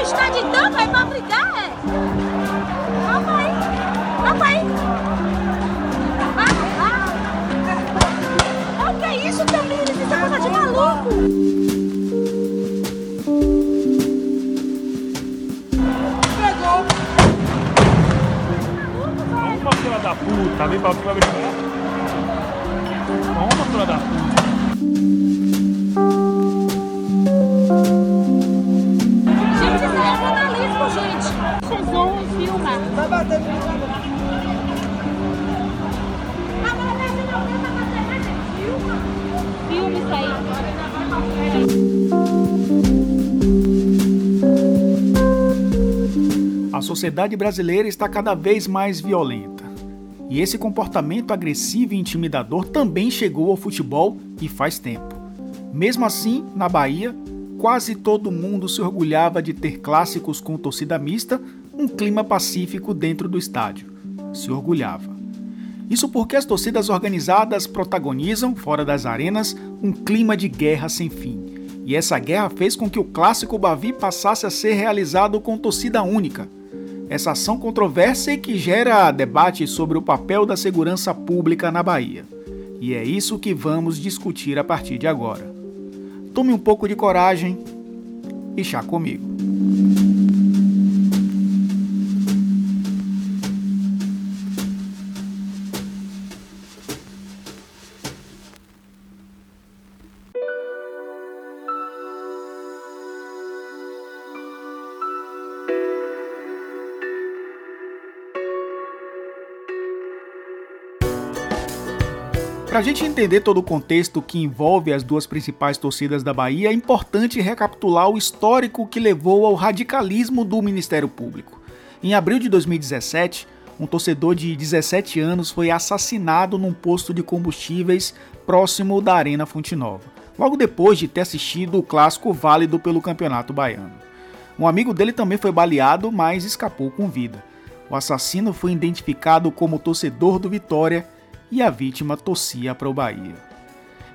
pro estádio então, vai pra brigar, é? Vamos aí. Vamos aí. Ah, o que é isso, Tamires? Isso é coisa de maluco. Toma, filha da puta, vem pra pra brincar. Toma, filha da puta. Vai bater Filma isso aí. A sociedade brasileira está cada vez mais violenta. E esse comportamento agressivo e intimidador também chegou ao futebol e faz tempo. Mesmo assim, na Bahia, quase todo mundo se orgulhava de ter clássicos com torcida mista, um clima pacífico dentro do estádio. Se orgulhava. Isso porque as torcidas organizadas protagonizam, fora das arenas, um clima de guerra sem fim. E essa guerra fez com que o clássico Bavi passasse a ser realizado com torcida única. Essa ação controversa e que gera debate sobre o papel da segurança pública na Bahia. E é isso que vamos discutir a partir de agora. Tome um pouco de coragem e chá comigo. Para a gente entender todo o contexto que envolve as duas principais torcidas da Bahia, é importante recapitular o histórico que levou ao radicalismo do Ministério Público. Em abril de 2017, um torcedor de 17 anos foi assassinado num posto de combustíveis próximo da Arena Fonte Nova, logo depois de ter assistido o clássico válido pelo Campeonato Baiano. Um amigo dele também foi baleado, mas escapou com vida. O assassino foi identificado como torcedor do Vitória e a vítima torcia para o Bahia.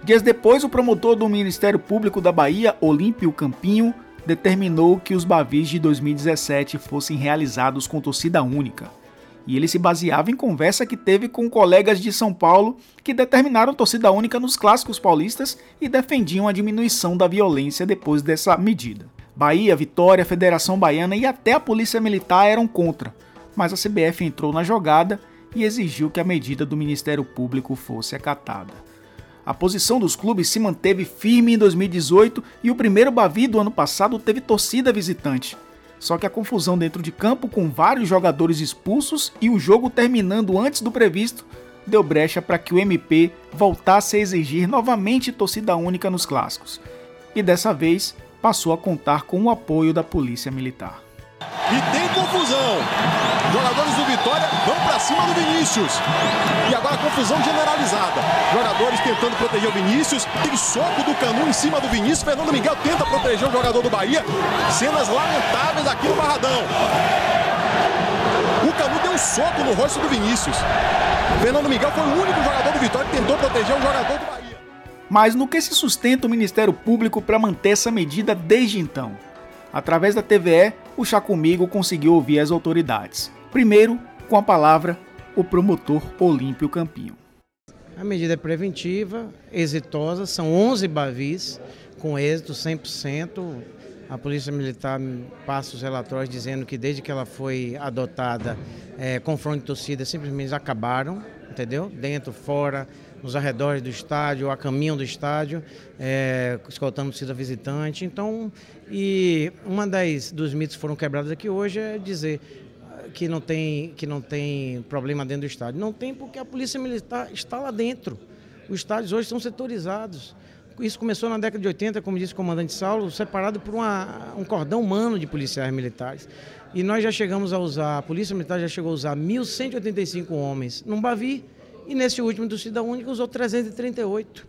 Dias depois, o promotor do Ministério Público da Bahia, Olímpio Campinho, determinou que os Bavis de 2017 fossem realizados com torcida única. E ele se baseava em conversa que teve com colegas de São Paulo que determinaram torcida única nos clássicos paulistas e defendiam a diminuição da violência depois dessa medida. Bahia, Vitória, Federação Baiana e até a Polícia Militar eram contra, mas a CBF entrou na jogada e exigiu que a medida do Ministério Público fosse acatada. A posição dos clubes se manteve firme em 2018 e o primeiro Bavi do ano passado teve torcida visitante. Só que a confusão dentro de campo, com vários jogadores expulsos e o jogo terminando antes do previsto, deu brecha para que o MP voltasse a exigir novamente torcida única nos clássicos. E dessa vez passou a contar com o apoio da Polícia Militar. E tem confusão. Jogadores do Vitória vão para cima do Vinícius. E agora confusão generalizada. Jogadores tentando proteger o Vinícius. Tem soco do Canu em cima do Vinícius. Fernando Miguel tenta proteger o jogador do Bahia. Cenas lamentáveis aqui no Barradão. O Canu deu um soco no rosto do Vinícius. Fernando Miguel foi o único jogador do Vitória que tentou proteger o jogador do Bahia. Mas no que se sustenta o Ministério Público para manter essa medida desde então? Através da TVE, o Chá Comigo conseguiu ouvir as autoridades. Primeiro, com a palavra, o promotor Olímpio Campinho. A medida é preventiva, exitosa, são 11 bavis com êxito 100%. A Polícia Militar passa os relatórios dizendo que desde que ela foi adotada, é, confronto de torcida simplesmente acabaram, entendeu? Dentro, fora, nos arredores do estádio, a caminho do estádio, é, escoltando torcida visitante. Então, e uma das dos mitos que foram quebrados aqui hoje é dizer que não tem que não tem problema dentro do estádio. Não tem porque a polícia militar está lá dentro. Os estádios hoje são setorizados. Isso começou na década de 80, como disse o comandante Saulo, separado por uma, um cordão humano de policiais militares. E nós já chegamos a usar, a Polícia Militar já chegou a usar 1.185 homens num Bavi, e nesse último do Cidadão Único usou 338.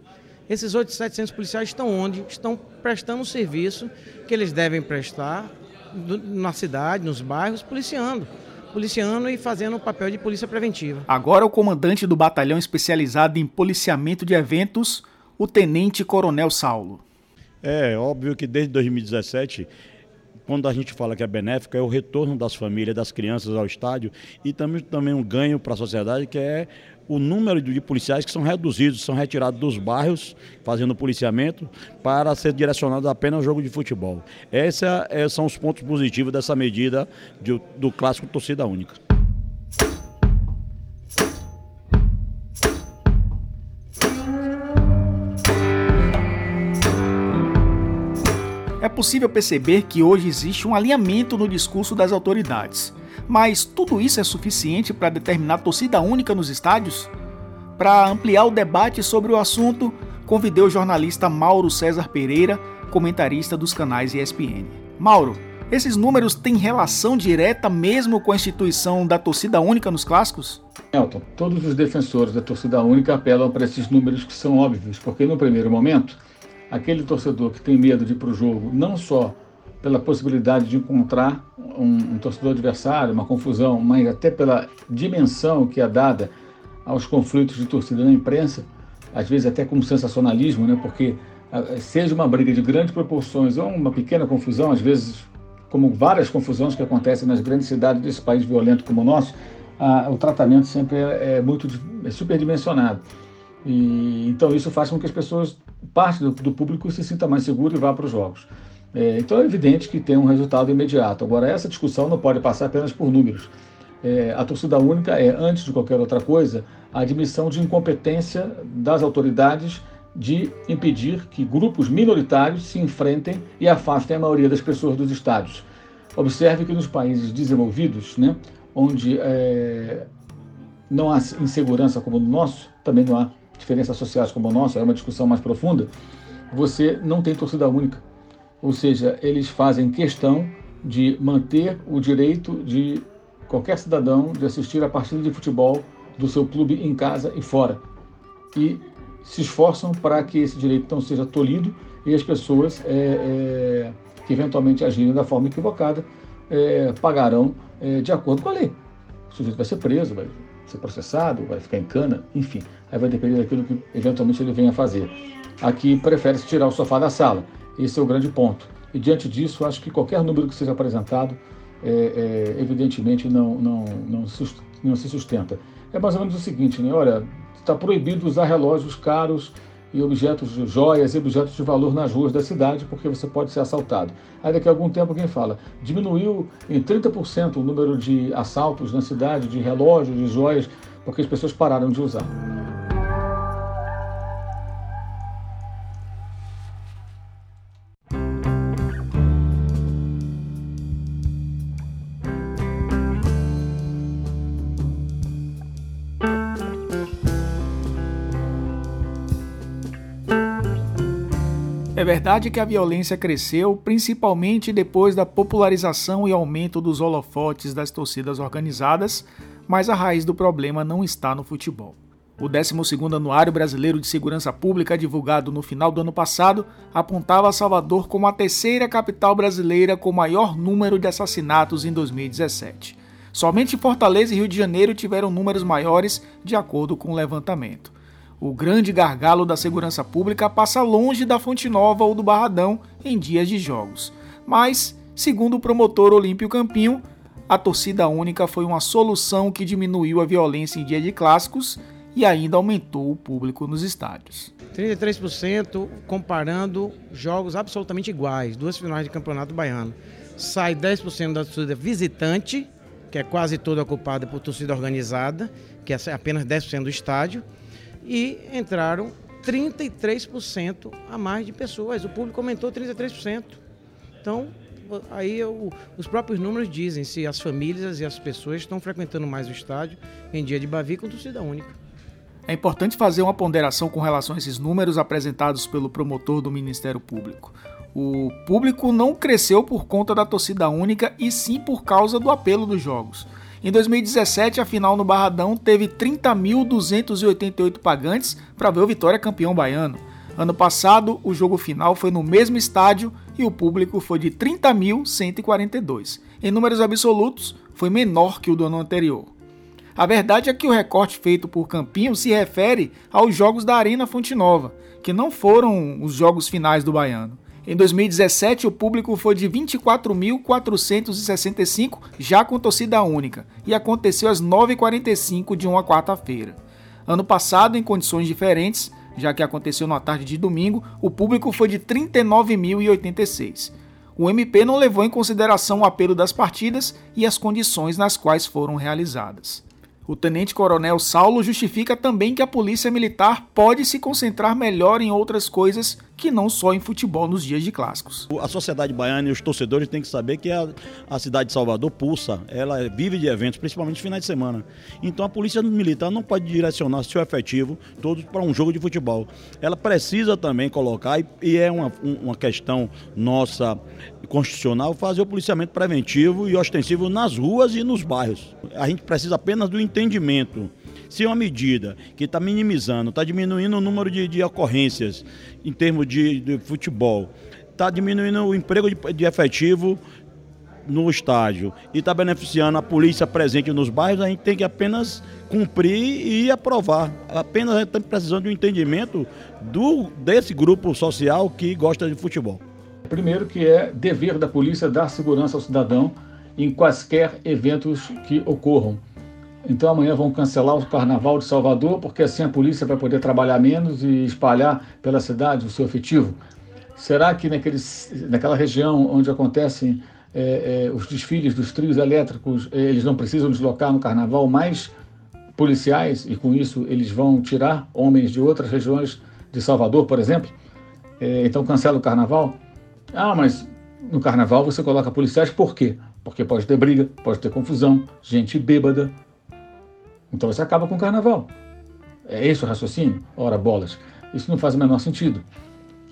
Esses outros 700 policiais estão onde? Estão prestando o serviço que eles devem prestar do, na cidade, nos bairros, policiando. Policiando e fazendo o papel de polícia preventiva. Agora o comandante do batalhão especializado em policiamento de eventos, o Tenente Coronel Saulo. É óbvio que desde 2017 quando a gente fala que é benéfico, é o retorno das famílias, das crianças ao estádio e também, também um ganho para a sociedade, que é o número de policiais que são reduzidos, são retirados dos bairros, fazendo policiamento, para ser direcionado apenas ao jogo de futebol. Esses é, são os pontos positivos dessa medida de, do clássico torcida única. É possível perceber que hoje existe um alinhamento no discurso das autoridades. Mas tudo isso é suficiente para determinar torcida única nos estádios? Para ampliar o debate sobre o assunto, convidei o jornalista Mauro César Pereira, comentarista dos canais ESPN. Mauro, esses números têm relação direta mesmo com a instituição da torcida única nos clássicos? Elton, todos os defensores da torcida única apelam para esses números que são óbvios, porque no primeiro momento, aquele torcedor que tem medo de ir para o jogo, não só pela possibilidade de encontrar um, um, torcedor adversário, uma confusão, mas até pela dimensão que é dada aos conflitos de torcida na imprensa, às vezes até como sensacionalismo, né? porque seja uma briga de grandes proporções ou uma pequena confusão, às vezes como várias confusões que acontecem nas grandes cidades desse país violento como o nosso, a, o tratamento sempre é, é muito é superdimensionado. E, então isso faz com que as pessoas, parte do, do público, se sinta mais seguro e vá para os jogos. É, então é evidente que tem um resultado imediato. Agora, essa discussão não pode passar apenas por números. É, a torcida única é, antes de qualquer outra coisa, a admissão de incompetência das autoridades de impedir que grupos minoritários se enfrentem e afastem a maioria das pessoas dos estádios. Observe que nos países desenvolvidos, né, onde é, não há insegurança como no nosso, também não há diferenças sociais como o nosso, é uma discussão mais profunda, você não tem torcida única. Ou seja, eles fazem questão de manter o direito de qualquer cidadão de assistir a partida de futebol do seu clube em casa e fora. E se esforçam para que esse direito não seja tolhido e as pessoas é, é, que eventualmente agirem da forma equivocada é, pagarão é, de acordo com a lei. O sujeito vai ser preso, vai ser processado, vai ficar em cana, enfim. Aí vai depender daquilo que eventualmente ele venha fazer. Aqui prefere-se tirar o sofá da sala. Esse é o grande ponto. E diante disso, acho que qualquer número que seja apresentado, é, é, evidentemente, não, não, não, não se sustenta. É mais ou menos o seguinte, né? Olha, está proibido usar relógios caros e objetos joias e objetos de valor nas ruas da cidade, porque você pode ser assaltado. Aí daqui a algum tempo alguém fala, diminuiu em 30% o número de assaltos na cidade, de relógios, de joias, porque as pessoas pararam de usar. Verdade que a violência cresceu principalmente depois da popularização e aumento dos holofotes das torcidas organizadas, mas a raiz do problema não está no futebol. O 12º Anuário Brasileiro de Segurança Pública, divulgado no final do ano passado, apontava Salvador como a terceira capital brasileira com maior número de assassinatos em 2017. Somente Fortaleza e Rio de Janeiro tiveram números maiores, de acordo com o levantamento. O grande gargalo da segurança pública passa longe da Fonte Nova ou do Barradão em dias de jogos. Mas, segundo o promotor Olímpio Campinho, a torcida única foi uma solução que diminuiu a violência em dia de clássicos e ainda aumentou o público nos estádios. 33% comparando jogos absolutamente iguais, duas finais de campeonato baiano. Sai 10% da torcida visitante, que é quase toda ocupada por torcida organizada, que é apenas 10% do estádio e entraram 33% a mais de pessoas. O público aumentou 33%. Então, aí eu, os próprios números dizem se as famílias e as pessoas estão frequentando mais o estádio em dia de Bavi com torcida única. É importante fazer uma ponderação com relação a esses números apresentados pelo promotor do Ministério Público. O público não cresceu por conta da torcida única e sim por causa do apelo dos jogos. Em 2017, a final no Barradão teve 30.288 pagantes para ver o Vitória campeão baiano. Ano passado, o jogo final foi no mesmo estádio e o público foi de 30.142. Em números absolutos, foi menor que o do ano anterior. A verdade é que o recorte feito por Campinho se refere aos jogos da Arena Fonte Nova, que não foram os jogos finais do Baiano. Em 2017, o público foi de 24.465, já com torcida única, e aconteceu às 9h45 de uma quarta-feira. Ano passado, em condições diferentes, já que aconteceu na tarde de domingo, o público foi de 39.086. O MP não levou em consideração o apelo das partidas e as condições nas quais foram realizadas. O tenente-coronel Saulo justifica também que a polícia militar pode se concentrar melhor em outras coisas que não só em futebol nos dias de clássicos. A sociedade baiana e os torcedores têm que saber que a, a cidade de Salvador pulsa, ela vive de eventos, principalmente finais de semana. Então a polícia militar não pode direcionar seu efetivo todos para um jogo de futebol. Ela precisa também colocar, e, e é uma, uma questão nossa constitucional, fazer o policiamento preventivo e ostensivo nas ruas e nos bairros. A gente precisa apenas do entendimento se uma medida que está minimizando, está diminuindo o número de, de ocorrências em termos de, de futebol, está diminuindo o emprego de, de efetivo no estádio e está beneficiando a polícia presente nos bairros, a gente tem que apenas cumprir e aprovar. Apenas estamos precisando de um entendimento do, desse grupo social que gosta de futebol. Primeiro que é dever da polícia dar segurança ao cidadão em quaisquer eventos que ocorram. Então amanhã vão cancelar o Carnaval de Salvador, porque assim a polícia vai poder trabalhar menos e espalhar pela cidade o seu efetivo. Será que naqueles, naquela região onde acontecem é, é, os desfiles dos trios elétricos, é, eles não precisam deslocar no Carnaval mais policiais e com isso eles vão tirar homens de outras regiões de Salvador, por exemplo? É, então cancela o Carnaval? Ah, mas no Carnaval você coloca policiais por quê? Porque pode ter briga, pode ter confusão, gente bêbada, então você acaba com o carnaval. É esse o raciocínio? Ora, bolas. Isso não faz o menor sentido.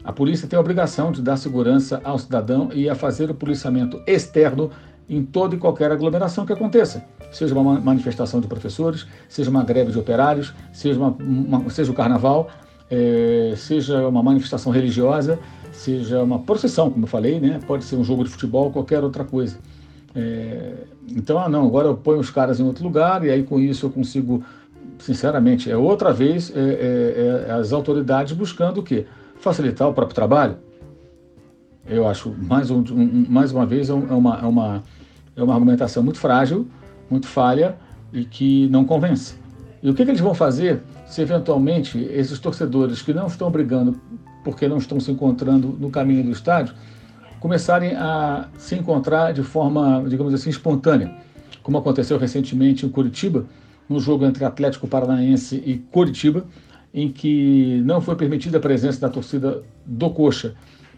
A polícia tem a obrigação de dar segurança ao cidadão e a fazer o policiamento externo em toda e qualquer aglomeração que aconteça. Seja uma manifestação de professores, seja uma greve de operários, seja, uma, uma seja o carnaval, é, seja uma manifestação religiosa, seja uma procissão, como eu falei, né? pode ser um jogo de futebol, qualquer outra coisa. É, então, ah, não, agora eu ponho os caras em outro lugar e aí com isso eu consigo, sinceramente, é outra vez é, é, é as autoridades buscando o quê? Facilitar o próprio trabalho. Eu acho, mais, um, um, mais uma vez, é, é uma, é, uma, é uma argumentação muito frágil, muito falha e que não convence. E o que, que eles vão fazer se eventualmente esses torcedores que não estão brigando porque não estão se encontrando no caminho do estádio, começarem a se encontrar de forma, digamos assim, espontânea, como aconteceu recentemente em Curitiba, no jogo entre Atlético Paranaense e Curitiba, em que não foi permitida a presença da torcida do Coxa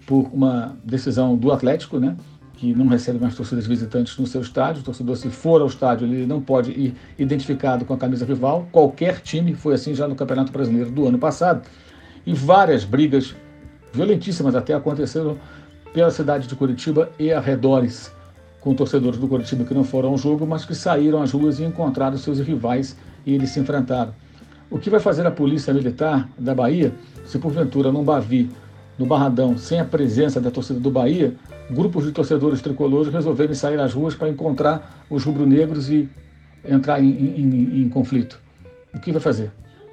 por uma decisão do Atlético, né, que não recebe mais torcidas visitantes no seu estádio. O torcedor, se for ao estádio, ele não pode ir identificado com a camisa rival. Qualquer time foi assim já no Campeonato Brasileiro do ano passado. E várias brigas violentíssimas até aconteceram pela cidade de Curitiba e arredores, com torcedores do Curitiba que não foram ao jogo, mas que saíram às ruas e encontraram seus rivais e eles se enfrentaram. O que vai fazer a Polícia Militar da Bahia, se porventura num Bavi, no Barradão, sem a presença da torcida do Bahia, grupos de torcedores tricolores resolverem sair às ruas para encontrar os rubro-negros e entrar em, em, em conflito? O que vai fazer?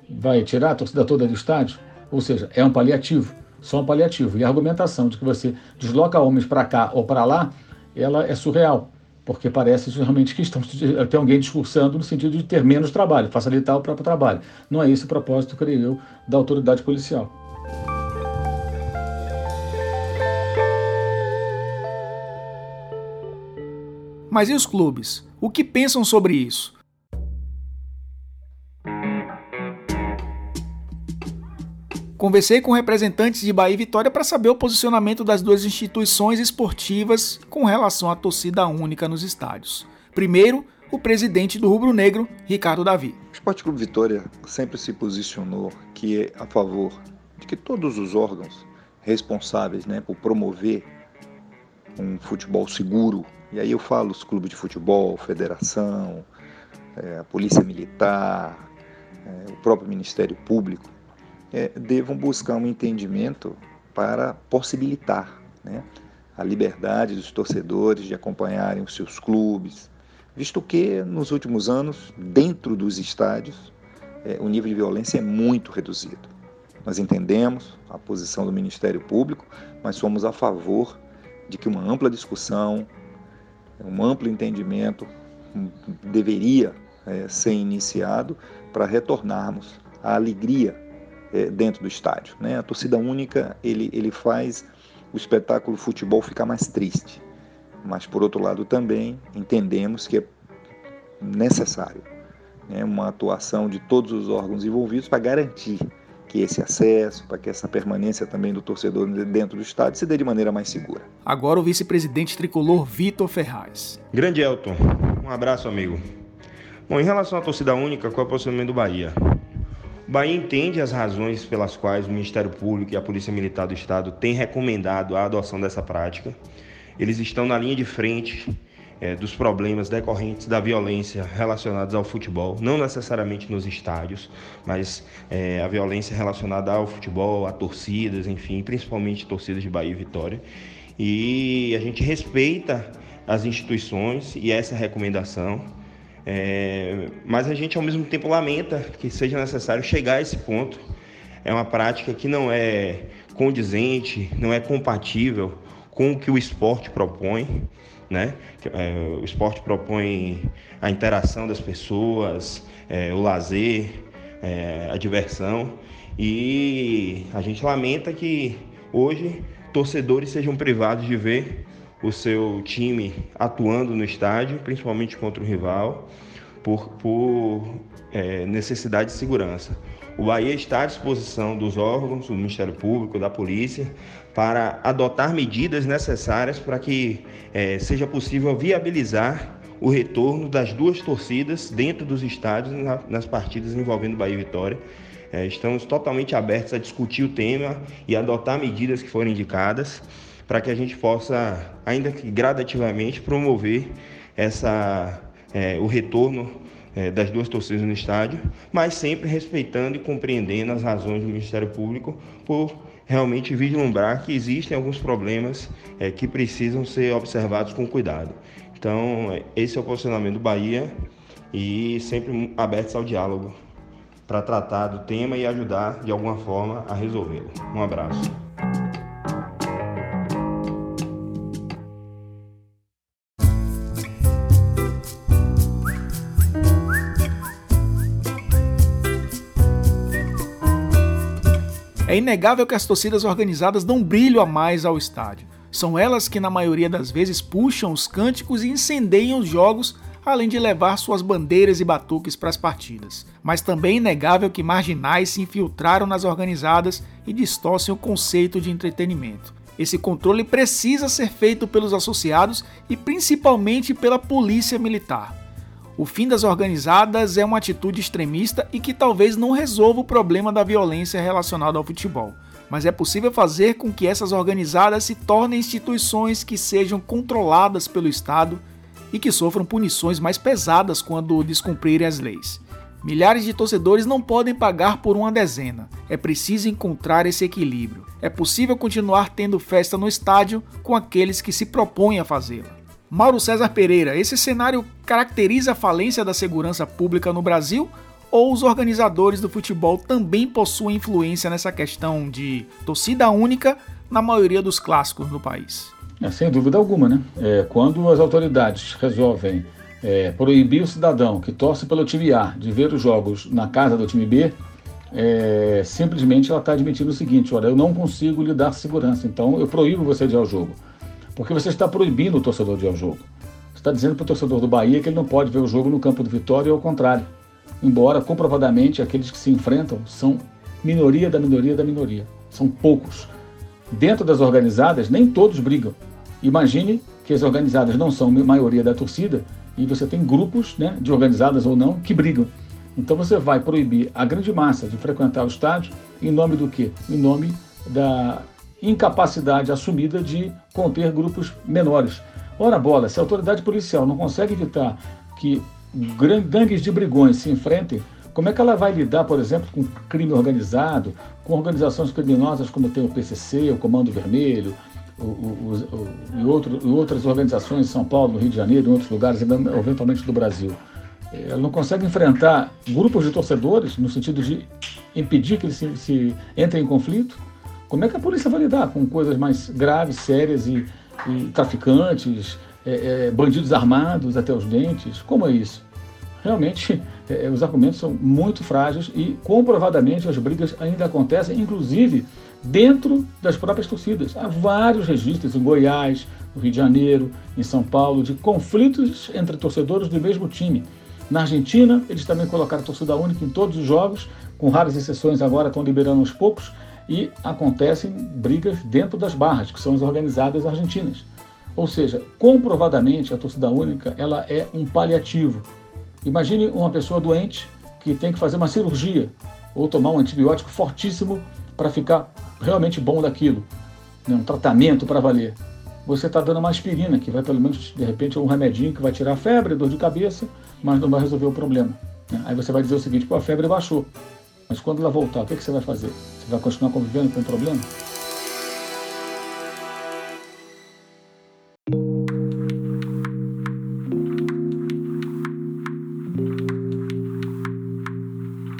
Vai tirar a torcida toda do estádio? Ou seja, é um paliativo um paliativo. E a argumentação de que você desloca homens para cá ou para lá, ela é surreal, porque parece realmente que estão, tem alguém discursando no sentido de ter menos trabalho, facilitar o próprio trabalho. Não é esse o propósito, creio eu, da autoridade policial. Mas e os clubes? O que pensam sobre isso? Conversei com representantes de Bahia e Vitória para saber o posicionamento das duas instituições esportivas com relação à torcida única nos estádios. Primeiro, o presidente do Rubro Negro, Ricardo Davi. O Esporte Clube Vitória sempre se posicionou que é a favor de que todos os órgãos responsáveis né, por promover um futebol seguro, e aí eu falo os clubes de futebol, federação, é, a polícia militar, é, o próprio Ministério Público, é, devam buscar um entendimento para possibilitar né, a liberdade dos torcedores de acompanharem os seus clubes, visto que nos últimos anos, dentro dos estádios, é, o nível de violência é muito reduzido. Nós entendemos a posição do Ministério Público, mas somos a favor de que uma ampla discussão, um amplo entendimento deveria é, ser iniciado para retornarmos à alegria é, dentro do estádio. Né? A torcida única ele, ele faz o espetáculo futebol ficar mais triste, mas por outro lado também entendemos que é necessário né, uma atuação de todos os órgãos envolvidos para garantir que esse acesso, para que essa permanência também do torcedor dentro do estádio se dê de maneira mais segura. Agora o vice-presidente tricolor Vitor Ferraz. Grande Elton, um abraço amigo. Bom, em relação à torcida única, qual é o posicionamento do Bahia? Bahia entende as razões pelas quais o Ministério Público e a Polícia Militar do Estado têm recomendado a adoção dessa prática. Eles estão na linha de frente é, dos problemas decorrentes da violência relacionados ao futebol, não necessariamente nos estádios, mas é, a violência relacionada ao futebol, a torcidas, enfim, principalmente torcidas de Bahia e Vitória. E a gente respeita as instituições e essa recomendação. É, mas a gente ao mesmo tempo lamenta que seja necessário chegar a esse ponto. É uma prática que não é condizente, não é compatível com o que o esporte propõe né? É, o esporte propõe a interação das pessoas, é, o lazer, é, a diversão e a gente lamenta que hoje torcedores sejam privados de ver o seu time atuando no estádio, principalmente contra o rival, por, por é, necessidade de segurança. O Bahia está à disposição dos órgãos, do Ministério Público, da Polícia, para adotar medidas necessárias para que é, seja possível viabilizar o retorno das duas torcidas dentro dos estádios na, nas partidas envolvendo Bahia e Vitória. É, estamos totalmente abertos a discutir o tema e adotar medidas que forem indicadas para que a gente possa, ainda que gradativamente, promover essa, é, o retorno é, das duas torcidas no estádio, mas sempre respeitando e compreendendo as razões do Ministério Público por realmente vislumbrar que existem alguns problemas é, que precisam ser observados com cuidado. Então, esse é o posicionamento do Bahia e sempre abertos ao diálogo para tratar do tema e ajudar de alguma forma a resolvê-lo. Um abraço. É inegável que as torcidas organizadas dão brilho a mais ao estádio. São elas que, na maioria das vezes, puxam os cânticos e incendeiam os jogos, além de levar suas bandeiras e batuques para as partidas. Mas também é inegável que marginais se infiltraram nas organizadas e distorcem o conceito de entretenimento. Esse controle precisa ser feito pelos associados e principalmente pela polícia militar. O fim das organizadas é uma atitude extremista e que talvez não resolva o problema da violência relacionada ao futebol, mas é possível fazer com que essas organizadas se tornem instituições que sejam controladas pelo Estado e que sofram punições mais pesadas quando descumprirem as leis. Milhares de torcedores não podem pagar por uma dezena. É preciso encontrar esse equilíbrio. É possível continuar tendo festa no estádio com aqueles que se propõem a fazê-la. Mauro César Pereira, esse cenário caracteriza a falência da segurança pública no Brasil ou os organizadores do futebol também possuem influência nessa questão de torcida única na maioria dos clássicos no país? É, sem dúvida alguma, né? É, quando as autoridades resolvem é, proibir o cidadão que torce pelo time A de ver os jogos na casa do time B, é, simplesmente ela está admitindo o seguinte: olha, eu não consigo lhe dar segurança, então eu proíbo você de ir ao jogo. Porque você está proibindo o torcedor de ir ao jogo. Você está dizendo para o torcedor do Bahia que ele não pode ver o jogo no campo do Vitória e ao contrário. Embora, comprovadamente, aqueles que se enfrentam são minoria da minoria da minoria. São poucos. Dentro das organizadas, nem todos brigam. Imagine que as organizadas não são maioria da torcida e você tem grupos, né, de organizadas ou não, que brigam. Então você vai proibir a grande massa de frequentar o estádio em nome do quê? Em nome da incapacidade assumida de conter grupos menores. Ora bola, se a autoridade policial não consegue evitar que gangues de brigões se enfrentem, como é que ela vai lidar, por exemplo, com crime organizado, com organizações criminosas como tem o PCC, o Comando Vermelho, o, o, o, e, outro, e outras organizações em São Paulo, no Rio de Janeiro, em outros lugares, eventualmente do Brasil? ela não consegue enfrentar grupos de torcedores no sentido de impedir que eles se, se entrem em conflito, como é que a polícia vai lidar com coisas mais graves, sérias e, e traficantes, é, é, bandidos armados até os dentes? Como é isso? Realmente, é, os argumentos são muito frágeis e comprovadamente as brigas ainda acontecem, inclusive dentro das próprias torcidas. Há vários registros em Goiás, no Rio de Janeiro, em São Paulo, de conflitos entre torcedores do mesmo time. Na Argentina, eles também colocaram torcida única em todos os jogos, com raras exceções agora estão liberando aos poucos, e acontecem brigas dentro das barras, que são as organizadas argentinas. Ou seja, comprovadamente a torcida única ela é um paliativo. Imagine uma pessoa doente que tem que fazer uma cirurgia ou tomar um antibiótico fortíssimo para ficar realmente bom daquilo, né? um tratamento para valer. Você está dando uma aspirina, que vai pelo menos, de repente, um remedinho que vai tirar a febre, dor de cabeça, mas não vai resolver o problema. Né? Aí você vai dizer o seguinte, pô, a febre baixou. Mas quando ela voltar, o que, que você vai fazer? Você vai continuar convivendo com o problema?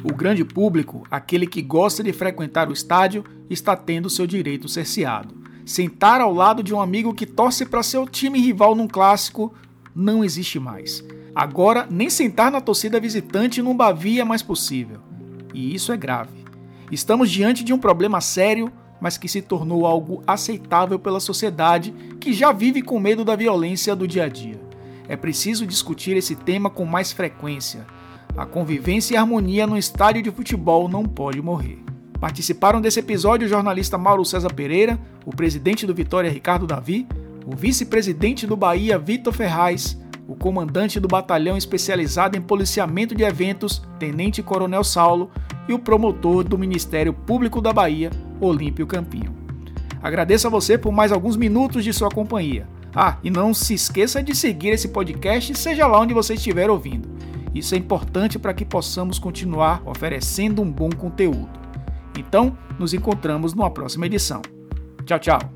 O grande público, aquele que gosta de frequentar o estádio, está tendo seu direito cerceado. Sentar ao lado de um amigo que torce para seu time rival num clássico não existe mais. Agora, nem sentar na torcida visitante num Bavi é mais possível. E isso é grave. Estamos diante de um problema sério, mas que se tornou algo aceitável pela sociedade que já vive com medo da violência do dia a dia. É preciso discutir esse tema com mais frequência. A convivência e harmonia no estádio de futebol não pode morrer. Participaram desse episódio o jornalista Mauro César Pereira, o presidente do Vitória Ricardo Davi, o vice-presidente do Bahia Vitor Ferraz, o comandante do batalhão especializado em policiamento de eventos, Tenente Coronel Saulo, e o promotor do Ministério Público da Bahia, Olímpio Campinho. Agradeço a você por mais alguns minutos de sua companhia. Ah, e não se esqueça de seguir esse podcast, seja lá onde você estiver ouvindo. Isso é importante para que possamos continuar oferecendo um bom conteúdo. Então, nos encontramos numa próxima edição. Tchau, tchau.